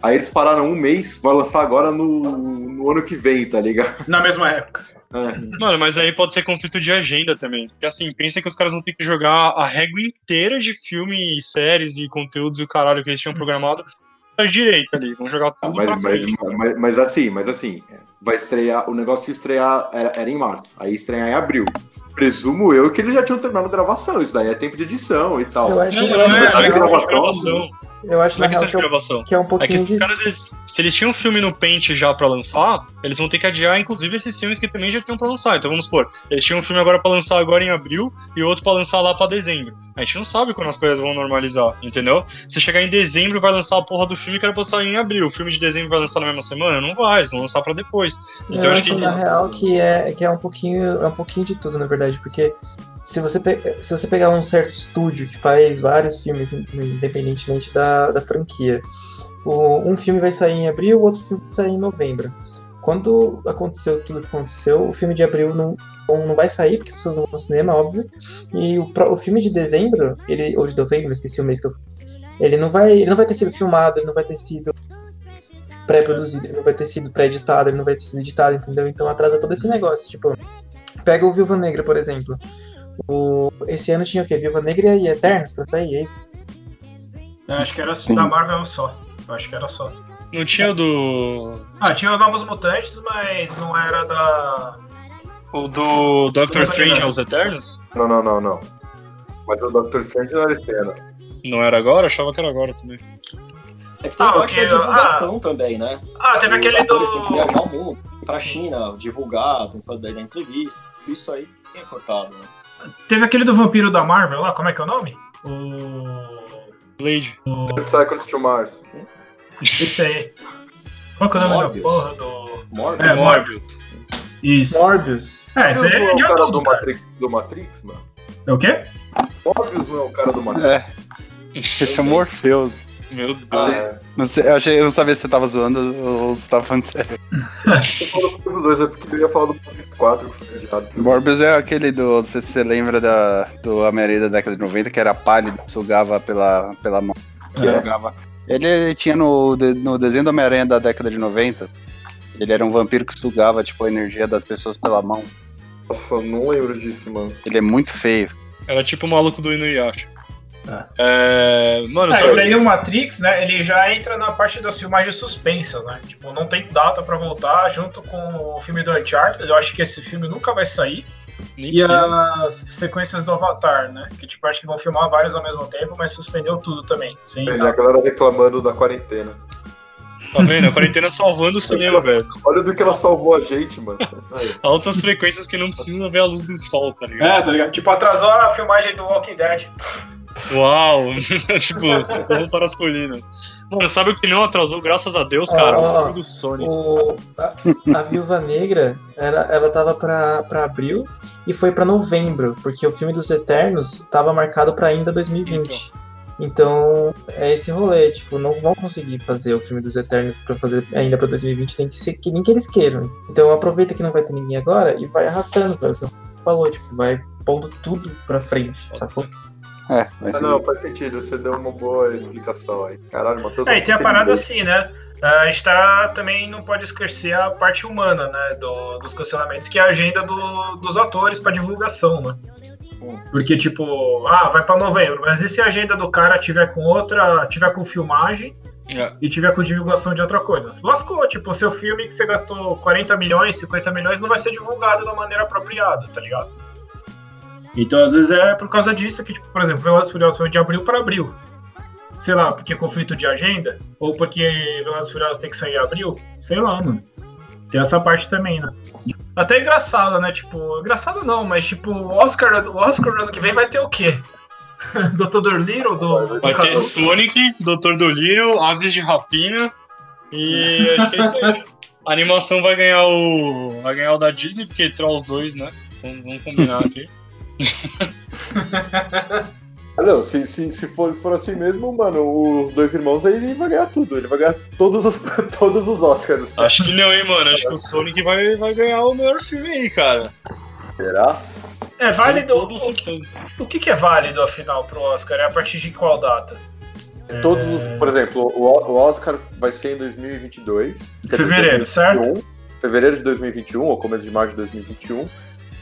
[SPEAKER 6] Aí eles pararam um mês, vai lançar agora no, no ano que vem, tá ligado?
[SPEAKER 4] Na mesma época.
[SPEAKER 6] É.
[SPEAKER 2] Mano, mas aí pode ser conflito de agenda também. Porque assim, pensa que os caras vão ter que jogar a régua inteira de filme, séries e conteúdos e o caralho que eles tinham programado pra direita ali. Vão jogar
[SPEAKER 6] Ah,
[SPEAKER 2] tudo
[SPEAKER 6] mas,
[SPEAKER 2] pra
[SPEAKER 6] mas,
[SPEAKER 2] frente.
[SPEAKER 6] mas, mas assim, mas assim, vai estrear. O negócio ia estrear era, era em março, aí estrear em abril. Presumo eu que eles já tinham terminado a gravação, isso daí é tempo de edição e tal.
[SPEAKER 3] Eu acho,
[SPEAKER 2] Não,
[SPEAKER 3] eu
[SPEAKER 2] não
[SPEAKER 3] acho,
[SPEAKER 2] é, é de
[SPEAKER 6] gravação,
[SPEAKER 2] gravação.
[SPEAKER 3] Eu acho
[SPEAKER 2] Não
[SPEAKER 3] na
[SPEAKER 2] é
[SPEAKER 3] real
[SPEAKER 2] questão
[SPEAKER 3] que
[SPEAKER 2] de
[SPEAKER 3] é, um-
[SPEAKER 2] gravação.
[SPEAKER 3] que é um
[SPEAKER 2] É que
[SPEAKER 3] pouquinho
[SPEAKER 2] esses
[SPEAKER 3] de.
[SPEAKER 2] caras, eles- se eles tinham um filme no Paint já pra lançar, eles vão ter que adiar, inclusive, esses filmes que também já tinham pra lançar. Então vamos supor, eles tinham um filme agora pra lançar agora em abril e outro pra lançar lá pra dezembro. A gente não sabe quando as coisas vão normalizar, entendeu? Se chegar em dezembro vai lançar a porra do filme que era pra lançar em abril. O filme de dezembro vai lançar na mesma semana? Não vai, eles vão lançar pra depois. Então
[SPEAKER 3] eu
[SPEAKER 2] acho
[SPEAKER 3] acho
[SPEAKER 2] que.
[SPEAKER 3] na real que é, que é um pouquinho é um pouquinho de tudo, na verdade, porque se você, se você pegar um certo estúdio que faz vários filmes, independentemente da, da franquia, o- um filme vai sair em abril, o outro filme vai sair em novembro. Quando aconteceu tudo que aconteceu, o filme de abril não, não vai sair, porque as pessoas não vão ao cinema, óbvio. E o, o filme de dezembro, ele, ou de novembro, esqueci o mês que eu. Ele não vai, ele não vai ter sido filmado, ele não vai ter sido pré-produzido, ele não vai ter sido pré-editado, ele não vai ter sido editado, entendeu? Então atrasa todo esse negócio. Tipo, pega o Viúva Negra, por exemplo. O, esse ano tinha o quê? Viúva Negra e Eternos pra sair, é isso?
[SPEAKER 4] Eu acho que era
[SPEAKER 1] Sim.
[SPEAKER 4] da Marvel só. Eu acho que era só.
[SPEAKER 2] Não tinha o do.
[SPEAKER 4] Ah, tinha os Novos Mutantes, mas não era da.
[SPEAKER 2] O do Doctor Strange aos Eternos?
[SPEAKER 6] Não, não, não, não. Mas o Dr. Strange não era esse ano.
[SPEAKER 2] Não era agora? Achava que era agora também.
[SPEAKER 5] É que tem
[SPEAKER 4] Ah,
[SPEAKER 5] parte da divulgação também, né?
[SPEAKER 4] Ah, teve
[SPEAKER 5] Os
[SPEAKER 4] aquele
[SPEAKER 5] atores têm que
[SPEAKER 4] do.
[SPEAKER 5] viajar o mundo, pra China, divulgar, tem que fazer da entrevista. Isso aí é cortado, né?
[SPEAKER 4] Teve aquele do vampiro da Marvel lá, como é que é o nome? O.
[SPEAKER 2] Blade.
[SPEAKER 6] Thirty Seconds to Mars.
[SPEAKER 4] Esse aí. Qual que é o nome
[SPEAKER 5] Morbius.
[SPEAKER 4] da porra do.
[SPEAKER 5] Morbius.
[SPEAKER 4] É, Morbius. Isso.
[SPEAKER 3] Morbius.
[SPEAKER 4] É, esse aí é
[SPEAKER 6] é o cara
[SPEAKER 4] adulto,
[SPEAKER 6] do
[SPEAKER 4] cara.
[SPEAKER 6] Matrix, do Matrix, mano?
[SPEAKER 4] É o quê?
[SPEAKER 6] Morbius não é o cara do Matrix.
[SPEAKER 1] É. Esse é o Morpheus.
[SPEAKER 2] Meu Deus.
[SPEAKER 6] Ah, é.
[SPEAKER 1] Não sei, eu, achei, eu não sabia se você tava zoando ou se tava falando sério.
[SPEAKER 6] Eu falo dos dois, é porque eu ia falar do Matrix 4, que foi.
[SPEAKER 1] Morbius é aquele do. Não sei se você lembra da, do Homem-Aranha da década de 90, que era pálido, sugava pela, pela mão.
[SPEAKER 6] Que é?
[SPEAKER 1] Sugava. Ele tinha no, no desenho do Homem-Aranha da década de 90. Ele era um vampiro que sugava, tipo, a energia das pessoas pela mão.
[SPEAKER 6] Nossa, não lembro disso, mano.
[SPEAKER 1] Ele é muito feio.
[SPEAKER 2] Era tipo o maluco do Inuyasha.
[SPEAKER 4] Ah.
[SPEAKER 2] É, Mano,
[SPEAKER 4] É,
[SPEAKER 2] sabe-
[SPEAKER 4] esse aí, o Matrix, né, ele já entra na parte das filmagens suspensas, né? Tipo, não tem data pra voltar, junto com o filme do Uncharted, eu acho que esse filme nunca vai sair.
[SPEAKER 2] nem
[SPEAKER 4] E
[SPEAKER 2] precisa.
[SPEAKER 4] as sequências do Avatar, né? Que tipo, acho que vão filmar vários ao mesmo tempo, mas suspendeu tudo também. Sim,
[SPEAKER 6] Ele, a galera reclamando da quarentena.
[SPEAKER 2] Tá vendo? A quarentena salvando o cinema, velho.
[SPEAKER 6] Olha do que ela salvou a gente, mano.
[SPEAKER 2] Altas frequências que não precisam ver a luz do sol, tá ligado?
[SPEAKER 4] É, tá ligado? Tipo, atrasou a filmagem do Walking Dead.
[SPEAKER 2] Uau! tipo, como para as colinas. Mano, sabe o que não atrasou, graças a Deus, cara? O filme do Sonic.
[SPEAKER 3] O, a, a Viúva Negra, ela, ela tava pra, pra abril e foi pra novembro, porque o filme dos Eternos tava marcado pra ainda 2020. Então, é esse rolê, tipo, não vão conseguir fazer o filme dos Eternos pra fazer ainda pra 2020, tem que ser que nem que eles queiram. Então aproveita que não vai ter ninguém agora e vai arrastando, velho. Como falou, tipo, vai pondo tudo pra frente, sacou?
[SPEAKER 1] É,
[SPEAKER 6] Ah,
[SPEAKER 1] ser-
[SPEAKER 6] não, faz sentido, você deu uma boa explicação aí. Caralho, Matheus.
[SPEAKER 4] É, e tem a parada assim, né? A gente tá, também não pode esquecer a parte humana, né? Do, dos cancelamentos, que é a agenda do- dos atores pra divulgação, né? Porque, tipo, ah, vai pra novembro, mas e se a agenda do cara tiver com outra, tiver com filmagem
[SPEAKER 2] É.
[SPEAKER 4] e tiver com divulgação de outra coisa? Lascou, tipo, o seu filme que você gastou 40 milhões, 50 milhões não vai ser divulgado da maneira apropriada, tá ligado? Então, às vezes é por causa disso que, tipo, por exemplo, Velozes e Furiosos foi de abril para abril. Sei lá, porque conflito de agenda, ou porque Velozes e Furiosos tem que sair em abril, sei lá, mano. Tem essa parte também, né? Até engraçado, né? Tipo, engraçado não, mas tipo, o Oscar, o Oscar ano que vem vai ter o quê? Dr. Dolittle do, do
[SPEAKER 2] Vai ter? Sonic, Dr. Dolittle, Aves de Rapina e acho que é isso aí. A animação vai ganhar o. Vai ganhar o da Disney, porque Trolls 2, né? Vamos, vamos combinar aqui.
[SPEAKER 6] Ah, não, se, se, se, for, se for assim mesmo, mano, os dois irmãos aí ele vai ganhar tudo. Ele vai ganhar todos os, todos os Oscars.
[SPEAKER 2] Acho que não, hein, mano. Acho que o Sonic vai, vai ganhar o melhor filme aí, cara.
[SPEAKER 6] Será?
[SPEAKER 4] É válido.
[SPEAKER 2] Todo
[SPEAKER 4] O,
[SPEAKER 2] certeza.
[SPEAKER 4] o que, que é válido, afinal, pro Oscar? É a partir de qual data?
[SPEAKER 6] Todos os, por exemplo, o, o Oscar vai ser em 2022. quer dizer,
[SPEAKER 4] Fevereiro, certo?
[SPEAKER 6] 2021, Fevereiro de 2021, ou começo de março de 2021.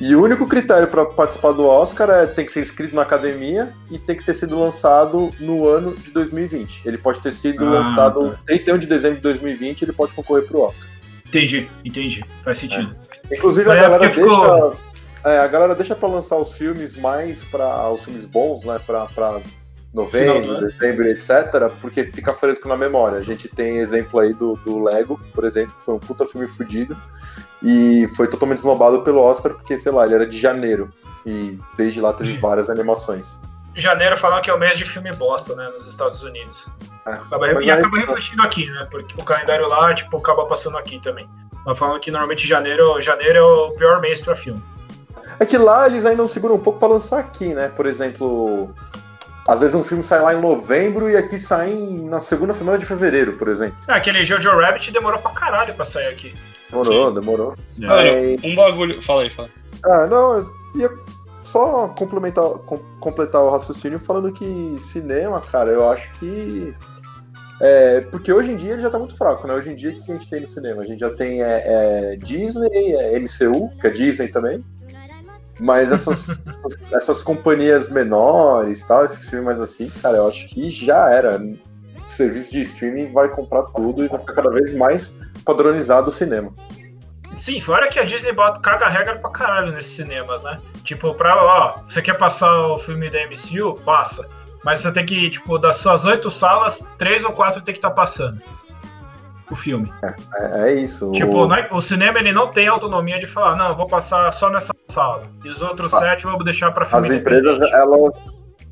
[SPEAKER 6] E o único critério para participar do Oscar é tem que ser inscrito na academia e tem que ter sido lançado no ano de 2020. Ele pode ter sido
[SPEAKER 4] Ah,
[SPEAKER 6] lançado 31 de dezembro de 2020, ele pode concorrer pro Oscar.
[SPEAKER 4] Entendi, entendi. Faz sentido.
[SPEAKER 6] Inclusive a
[SPEAKER 4] É,
[SPEAKER 6] galera deixa.
[SPEAKER 4] ficou-
[SPEAKER 6] é, a galera deixa pra lançar os filmes mais para os filmes bons, né? Pra novembro,
[SPEAKER 4] ano.
[SPEAKER 6] dezembro, etc. Porque fica fresco na memória. A gente tem exemplo aí do, do Lego, por exemplo, que foi um puta filme fudido. E foi totalmente esnobado pelo Oscar, porque, sei lá, ele era de janeiro. E desde lá teve várias animações.
[SPEAKER 4] Janeiro falam que é o mês de filme bosta, né, nos Estados Unidos.
[SPEAKER 6] É,
[SPEAKER 4] Acaba,
[SPEAKER 6] mas
[SPEAKER 4] e acaba refletindo aqui, né? Porque o calendário lá, tipo, acaba passando aqui também. Mas falam que normalmente janeiro, janeiro é o pior mês pra filme.
[SPEAKER 6] É que lá eles ainda seguram um pouco pra lançar aqui, né? Por exemplo, às vezes um filme sai lá em novembro e aqui sai na segunda semana de fevereiro, por exemplo.
[SPEAKER 4] Ah, aquele Jojo Rabbit demorou pra caralho pra sair aqui.
[SPEAKER 6] Demorou, demorou.
[SPEAKER 2] Mano,
[SPEAKER 6] É,
[SPEAKER 2] um bagulho. Fala aí, fala.
[SPEAKER 6] Ah, não, eu ia só complementar, com- completar o raciocínio falando que cinema, cara, eu acho que. É, porque hoje em dia ele já tá muito fraco, né? Hoje em dia o que a gente tem no cinema? A gente já tem é, é, Disney, é MCU, que é Disney também. Mas essas, essas, essas companhias menores, tal, esses filmes assim, cara, eu acho que já era. O serviço de streaming vai comprar tudo e vai ficar cada vez mais padronizado o cinema.
[SPEAKER 4] Sim, fora que a Disney bota, caga regra pra caralho nesses cinemas, né? Tipo, pra, ó, você quer passar o filme da MCU? Passa. Mas você tem que, tipo, das suas oito salas, três ou quatro tem que estar passando o filme.
[SPEAKER 6] É, é isso.
[SPEAKER 4] Tipo,
[SPEAKER 6] o-
[SPEAKER 4] não é- o cinema ele não tem autonomia de falar, não, eu vou passar só nessa sala. E os outros
[SPEAKER 6] Ah.
[SPEAKER 4] sete eu vou deixar pra filme
[SPEAKER 6] As empresas, elas,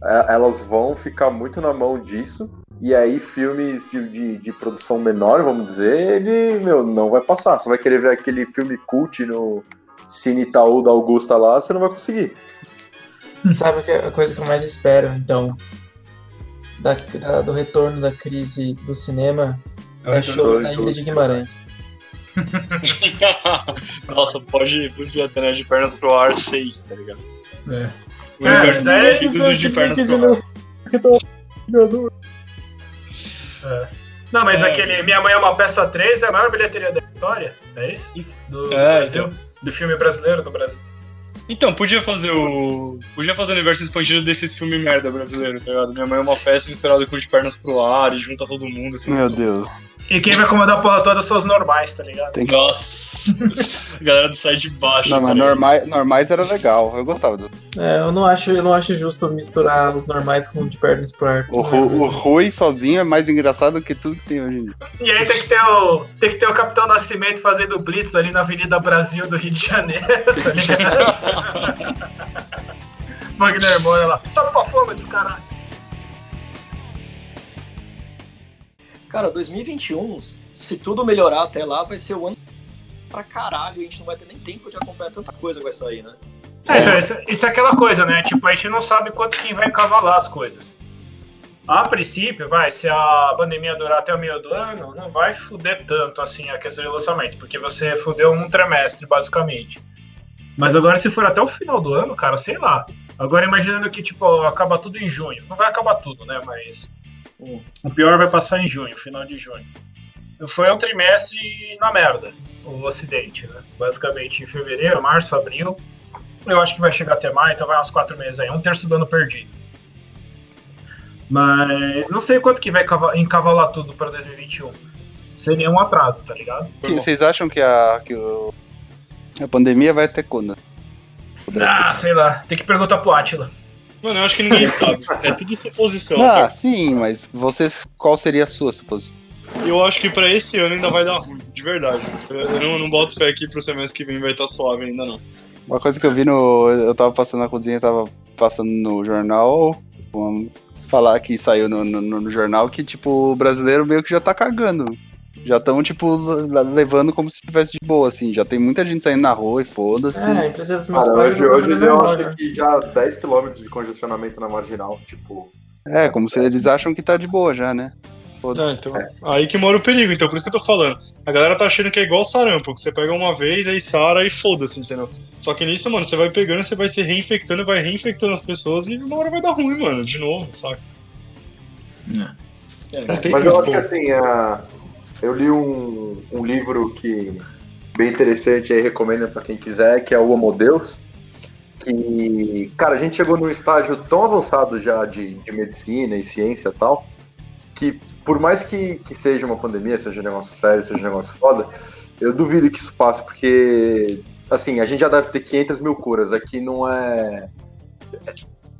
[SPEAKER 6] é, elas vão ficar muito na mão disso. E aí, filmes de, de, de produção menor, vamos dizer, ele, meu, não vai passar. Você vai querer ver aquele filme cult no Cine Itaú da Augusta lá, você não vai conseguir.
[SPEAKER 3] Sabe o que é a coisa que eu mais espero, então, da, da- do retorno da crise do cinema é show na Ilha de Guimarães.
[SPEAKER 2] Nossa, pode, podia ter né, de pernas pro ar 6, tá ligado?
[SPEAKER 4] É.
[SPEAKER 2] O
[SPEAKER 4] É,
[SPEAKER 2] universo
[SPEAKER 4] é
[SPEAKER 2] do tudo de pernas pro ar.
[SPEAKER 3] meu filho,
[SPEAKER 4] Não, mas
[SPEAKER 2] É.
[SPEAKER 4] aquele Minha Mãe é uma Peça 3 é a maior bilheteria da história, é isso? Do, do
[SPEAKER 2] É,
[SPEAKER 4] Brasil? Do filme brasileiro do Brasil.
[SPEAKER 2] Então, podia fazer o. Podia fazer o universo expandido desses filmes merda brasileiros, tá ligado? Minha mãe é uma festa misturada com de pernas pro ar e junta todo mundo, assim.
[SPEAKER 1] Meu Deus.
[SPEAKER 4] E quem vai comandar a porra toda são os normais, tá ligado?
[SPEAKER 1] Tem que...
[SPEAKER 2] Nossa! a galera do sai de baixo.
[SPEAKER 1] Não, mas normais, normais era legal. Eu gostava do.
[SPEAKER 3] É, eu não acho, eu não acho justo misturar os normais com de pernas pro ar.
[SPEAKER 1] O, Ru- o Rui sozinho é mais engraçado que tudo que tem hoje em dia.
[SPEAKER 4] E aí tem que ter o. Tem que ter o Capitão Nascimento fazendo blitz ali na Avenida Brasil do Rio de Janeiro, tá ligado? Wagner Moura lá. Sobe pra fome do caralho.
[SPEAKER 5] Cara, 2021, se tudo melhorar até lá, vai ser o ano pra caralho. A gente não vai ter nem tempo de acompanhar tanta coisa que vai sair, né?
[SPEAKER 4] É, então, isso, isso é aquela coisa, né? Tipo, a gente não sabe quanto que vai cavalar as coisas. A princípio, vai, se a pandemia durar até o meio do ano, não vai fuder tanto assim a questão de lançamento, porque você fudeu um trimestre, basicamente. Mas agora, se for até o final do ano, cara, sei lá. Agora, imaginando que, tipo, acaba tudo em junho. Não vai acabar tudo, né? Mas. O pior vai passar em junho, final de junho. Foi um trimestre na merda, o Ocidente, né? Basicamente em fevereiro, março, abril. Eu acho que vai chegar até maio, então vai uns quatro meses aí, um terço do ano perdido. Mas não sei quanto que vai cava- encavalar tudo para 2021. Sem nenhum atraso, tá ligado?
[SPEAKER 1] Vocês acham que a, que o- a pandemia vai até quando? Poderia
[SPEAKER 4] Ah, sei lá. Tem que perguntar pro Atila.
[SPEAKER 2] Mano, eu acho que ninguém sabe. É tudo suposição.
[SPEAKER 1] Ah, sim, mas você, qual seria a sua suposição?
[SPEAKER 2] Eu acho que pra esse ano ainda vai dar ruim, de verdade. Eu não, não boto fé que pro semestre que vem vai estar suave ainda, não.
[SPEAKER 1] Uma coisa que eu vi no. Eu tava passando na cozinha, tava passando no jornal. um- falar que saiu no, no, no jornal que, tipo, o brasileiro meio que já tá cagando. Já estão, tipo, le- levando como se estivesse de boa, assim. Já tem muita gente saindo na rua e foda-se.
[SPEAKER 3] É, a empresa dos meus
[SPEAKER 6] Cara, hoje,
[SPEAKER 3] eu
[SPEAKER 6] hoje deu,
[SPEAKER 3] embora.
[SPEAKER 6] acho que já 10km de congestionamento na marginal. Tipo,
[SPEAKER 1] É, como se eles acham que tá de boa já, né? Foda-se.
[SPEAKER 2] Ah, então, aí que mora o perigo, então por isso que eu tô falando. A galera tá achando que é igual sarampo, que você pega uma vez, aí sara e foda-se, entendeu? Só que nisso, mano, você vai pegando, você vai se reinfectando, vai reinfectando as pessoas e uma hora vai dar ruim, mano, de novo, saca?
[SPEAKER 5] É,
[SPEAKER 2] Tem
[SPEAKER 6] Mas eu
[SPEAKER 2] muito
[SPEAKER 6] acho que assim, a- eu li um, um livro que bem interessante aí, recomendo pra quem quiser, que é o Homo Deus. Que, cara, a gente chegou num estágio tão avançado já de, de medicina e ciência e tal, que por mais que, que seja uma pandemia, seja um negócio sério, seja um negócio foda, eu duvido que isso passe, porque, assim, a gente já deve ter 500 mil curas. Aqui não é.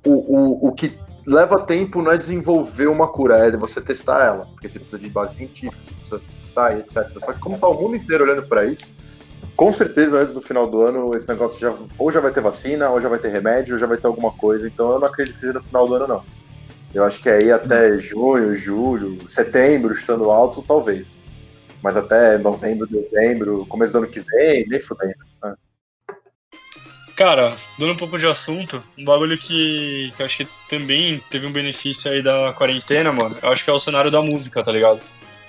[SPEAKER 6] O, o, o que leva tempo não é desenvolver uma cura, é você testar ela. Porque você precisa de base científica, você precisa testar e etc. Só que como tá o mundo inteiro olhando para isso, com certeza antes do final do ano esse negócio já ou já vai ter vacina, ou já vai ter remédio, ou já vai ter alguma coisa. Então eu não acredito que seja no final do ano, não. Eu acho que aí até junho, julho, setembro, estando alto, talvez. Mas até novembro, dezembro, começo do ano que vem, nem fudendo.
[SPEAKER 2] Cara, dando um pouco de assunto, um bagulho que, que eu acho que também teve um benefício aí da quarentena, mano, eu acho que é o cenário da música, tá ligado?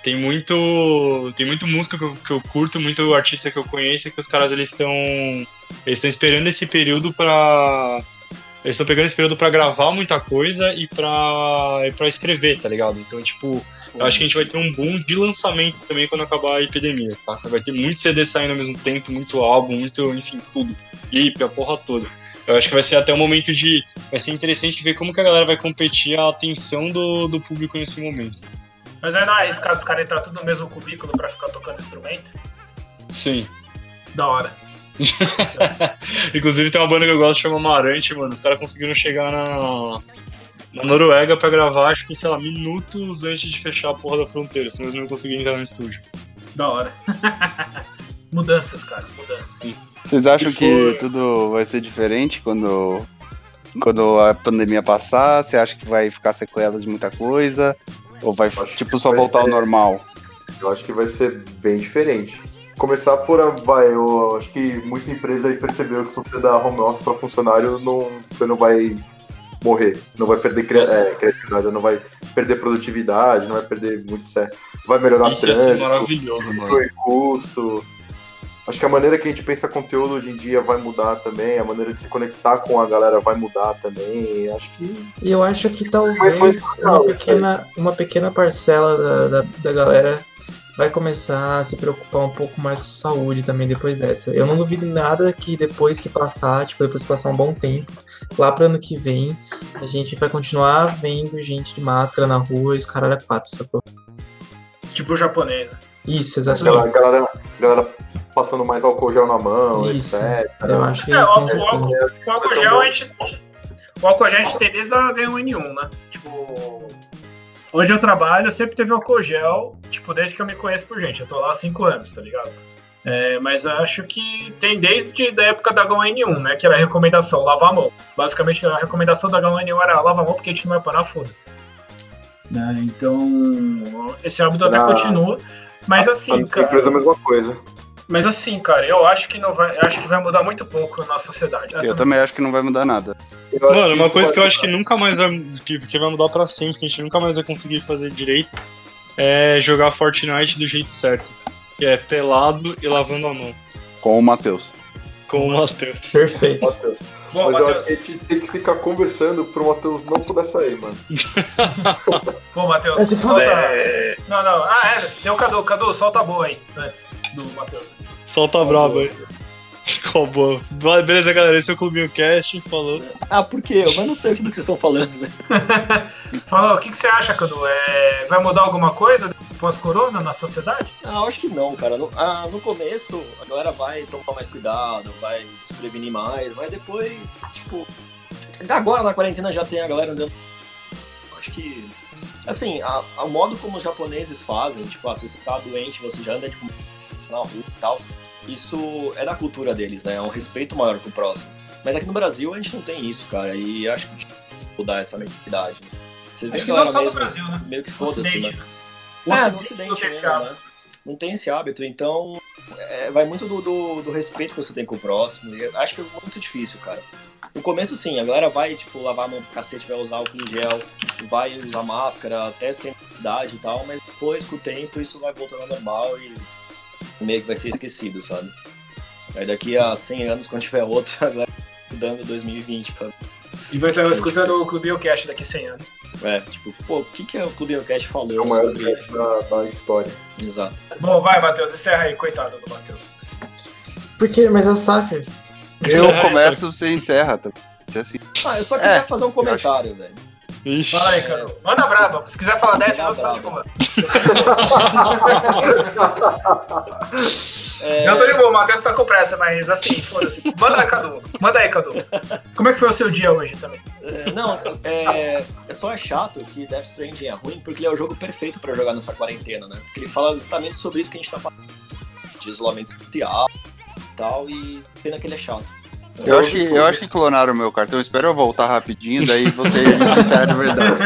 [SPEAKER 2] Tem muito. Tem muito música que eu, que eu curto, muito artista que eu conheço, que os caras eles estão. Eles estão esperando esse período pra. Eles estão pegando esse período pra gravar muita coisa e pra, e pra escrever, tá ligado? Então, tipo, eu acho que a gente vai ter um boom de lançamento também quando acabar a epidemia, tá? Vai ter muito CD saindo ao mesmo tempo, muito álbum, muito, enfim, tudo. Clipe, a porra toda. Eu acho que vai ser até um momento de. Vai ser interessante ver como que a galera vai competir a atenção do, do público nesse momento.
[SPEAKER 4] Mas é arriscado os caras entrar tudo no mesmo cubículo pra ficar tocando instrumento?
[SPEAKER 2] Sim.
[SPEAKER 4] Da hora.
[SPEAKER 2] Inclusive tem uma banda que eu gosto que chama Amarante, mano. Os caras conseguiram chegar na, na Noruega pra gravar, acho que, sei lá, minutos antes de fechar a porra da fronteira, senão eles não conseguiam entrar no estúdio.
[SPEAKER 4] Da hora. mudanças, cara, mudanças.
[SPEAKER 1] Vocês acham
[SPEAKER 2] Que
[SPEAKER 1] que
[SPEAKER 2] foi-
[SPEAKER 1] tudo vai ser diferente quando, quando a pandemia passar? Você acha que vai ficar sequelas de muita coisa? Ou vai,
[SPEAKER 6] Acho
[SPEAKER 1] tipo, só
[SPEAKER 6] vai
[SPEAKER 1] voltar ao
[SPEAKER 6] ser-
[SPEAKER 1] normal?
[SPEAKER 6] Eu acho que vai ser bem diferente. Começar por, a- vai, eu acho que muita empresa aí percebeu que se você dá home office para funcionário, não, você não vai morrer, não vai perder cria- é, criatividade, não vai perder produtividade, não vai perder muito certo. Vai melhorar
[SPEAKER 2] Isso ia ser
[SPEAKER 6] trânsito,
[SPEAKER 2] maravilhoso, mano.
[SPEAKER 6] custo. Acho que a maneira que a gente pensa conteúdo hoje em dia vai mudar também, a maneira de se conectar com a galera vai mudar também. Acho que
[SPEAKER 3] E eu acho que talvez uma pequena, uma pequena parcela da, da, da galera vai começar a se preocupar um pouco mais com saúde também depois dessa. Eu não duvido nada que depois que passar, tipo, depois que passar um bom tempo, lá pro ano que vem, a gente vai continuar vendo gente de máscara na rua e os caralho a quatro, sacou?
[SPEAKER 4] Tipo o japonês, né?
[SPEAKER 3] Isso, exatamente.
[SPEAKER 6] galera, galera, galera passando mais álcool gel na mão,
[SPEAKER 3] Isso.
[SPEAKER 6] etc.
[SPEAKER 3] Eu acho que
[SPEAKER 4] É, o, álcool, o álcool gel a gente. O álcool gel a gente tem desde a H1N1, né? Tipo. Onde eu trabalho, sempre teve álcool gel, tipo, desde que eu me conheço por gente. Eu tô lá há 5 anos, tá ligado? É, mas acho que tem desde a época da H1N1, né? Que era a recomendação, lavar a mão. Basicamente, a recomendação da H1N1 era lavar a mão porque a gente não vai parar, foda-se. Né? Então, esse hábito até
[SPEAKER 6] Na-
[SPEAKER 4] continua. Mas assim,
[SPEAKER 6] a
[SPEAKER 4] cara.
[SPEAKER 6] empresa é a mesma coisa.
[SPEAKER 4] Mas assim, cara, eu acho que não vai. eu Acho que vai mudar muito pouco na sociedade. Essa
[SPEAKER 1] Eu também acho que não vai mudar nada.
[SPEAKER 6] Eu
[SPEAKER 2] Mano, uma coisa que eu acho que nunca mais vai. Que, que vai mudar pra sempre, que a gente nunca mais vai conseguir fazer direito, é jogar Fortnite do jeito certo. Que é pelado e lavando a mão.
[SPEAKER 1] Com o Matheus.
[SPEAKER 2] Com o Matheus.
[SPEAKER 3] Perfeito.
[SPEAKER 6] Matheus.
[SPEAKER 4] Bom,
[SPEAKER 6] Mas eu
[SPEAKER 4] Matheus,
[SPEAKER 6] acho que a gente tem que ficar conversando pro Matheus não puder sair, mano.
[SPEAKER 4] Pô, Matheus. Solta-
[SPEAKER 3] fuder.
[SPEAKER 4] Não, não. Ah, é. Tem o Cadu. Cadu, solta a boa aí, antes do Matheus.
[SPEAKER 2] Solta a braba aí. Boa. Beleza, galera. Esse é o Clubinho Cast. Falou.
[SPEAKER 5] Ah, por quê? Eu não sei do que vocês estão falando, velho.
[SPEAKER 4] Fala, o que, que você acha, Cadu? É, vai mudar alguma coisa pós-corona na sociedade?
[SPEAKER 5] Ah, acho que não, cara. No, ah, no começo, a galera vai tomar mais cuidado, vai se prevenir mais, mas depois, tipo. Agora na quarentena já tem a galera andando. Acho que. Assim, a, a- o modo como os japoneses fazem, tipo, ah, se você tá doente, você já anda, tipo, na rua e tal. Isso é da cultura deles, né? É um respeito maior com o próximo. Mas aqui no Brasil a gente não tem isso, cara, e acho que mudar essa mentalidade. Você vê
[SPEAKER 4] Acho
[SPEAKER 5] a
[SPEAKER 4] que não só no
[SPEAKER 5] mesmo
[SPEAKER 4] Brasil, né?
[SPEAKER 5] meio que foda-se, né?
[SPEAKER 4] né? O
[SPEAKER 5] É, no
[SPEAKER 4] Ocidente não tem esse
[SPEAKER 5] mesmo,
[SPEAKER 4] hábito.
[SPEAKER 5] né? Não tem esse hábito, então é, vai muito do, do, do respeito que você tem com o próximo. E eu acho que é muito difícil, cara. No começo, sim, a galera vai, tipo, lavar a mão pro cacete, vai usar álcool em gel, vai usar máscara, até sem idade e tal, mas depois, com o tempo, isso vai voltando ao normal e meio que vai ser esquecido, sabe? Aí daqui a 100 anos, quando tiver outro, a galera mudando 2020, pra...
[SPEAKER 4] E vai estar escutando o Clube Cast daqui a 100 anos.
[SPEAKER 5] É, tipo, pô, o que, que é o Clube Cast falou
[SPEAKER 6] É o maior
[SPEAKER 5] sobre...
[SPEAKER 6] cast da, da história.
[SPEAKER 5] Exato.
[SPEAKER 4] Bom, vai, Matheus, encerra aí, coitado do Matheus.
[SPEAKER 3] Por quê? Mas é o Sacker.
[SPEAKER 1] Eu começo, você encerra. Tá? É assim.
[SPEAKER 5] Ah, eu só queria
[SPEAKER 1] É,
[SPEAKER 5] fazer um comentário, velho.
[SPEAKER 2] Ixi.
[SPEAKER 4] Fala aí, Cadu. Manda brava. Se quiser falar 10 minutos, tá de
[SPEAKER 5] brava.
[SPEAKER 4] boa.
[SPEAKER 5] É,
[SPEAKER 4] Não tô de boa, o Matheus tá com pressa, mas assim, foda-se. Manda aí, Cadu. Manda aí, Cadu. Como é que foi o seu dia hoje também?
[SPEAKER 5] É, não, é, é só é chato que Death Stranding é ruim porque ele é o jogo perfeito pra jogar nessa quarentena, né? Porque ele fala justamente sobre isso que a gente tá falando, de isolamento social e tal, e pena que ele é chato.
[SPEAKER 1] Eu acho, que, eu acho que clonaram o meu cartão. Espera eu voltar rapidinho, daí você encerra de verdade.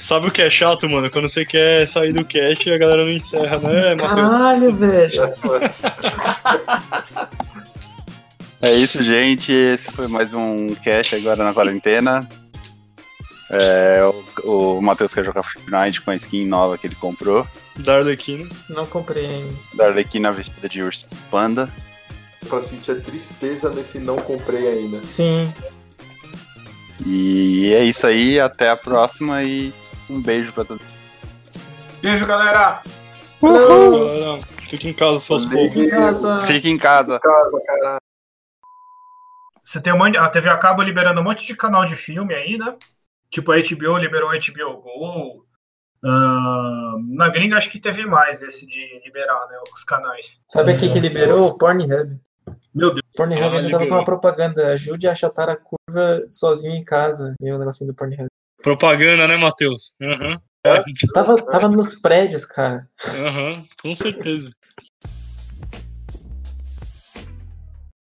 [SPEAKER 2] Sabe o que é chato, mano? Quando você quer sair do cast e a galera não encerra, né, Matheus?
[SPEAKER 3] Caralho, velho.
[SPEAKER 1] É isso, gente. Esse foi mais um cast agora na quarentena. É, o, o Matheus quer jogar Fortnite com a skin nova que ele comprou.
[SPEAKER 2] Da Arlequina.
[SPEAKER 3] Não comprei ainda.
[SPEAKER 1] Da Arlequina vestida de urso panda.
[SPEAKER 6] Pra sentir a tristeza desse não comprei ainda.
[SPEAKER 3] Sim.
[SPEAKER 1] E é isso aí. Até a próxima e um beijo pra todos.
[SPEAKER 4] Beijo, galera.
[SPEAKER 2] Galera, fica em casa, suas
[SPEAKER 6] Valeu.
[SPEAKER 2] poucas.
[SPEAKER 3] Em casa.
[SPEAKER 1] Fique em casa.
[SPEAKER 4] Você tem um monte, a TV a cabo liberando um monte de canal de filme aí, né? Tipo, a HBO liberou a HBO Go. Ah, na gringa acho que teve mais esse de liberar, né? Os canais.
[SPEAKER 3] Sabe aqui que liberou? O Pornhub.
[SPEAKER 4] Meu Deus.
[SPEAKER 3] Pornhub ainda tava com
[SPEAKER 2] liberou.
[SPEAKER 3] uma propaganda. Ajude a achatar a curva sozinho em casa. E o negocinho do Pornhub.
[SPEAKER 2] Propaganda, né, Matheus? Aham.
[SPEAKER 3] Tava, tava nos prédios, cara.
[SPEAKER 2] Aham, com certeza.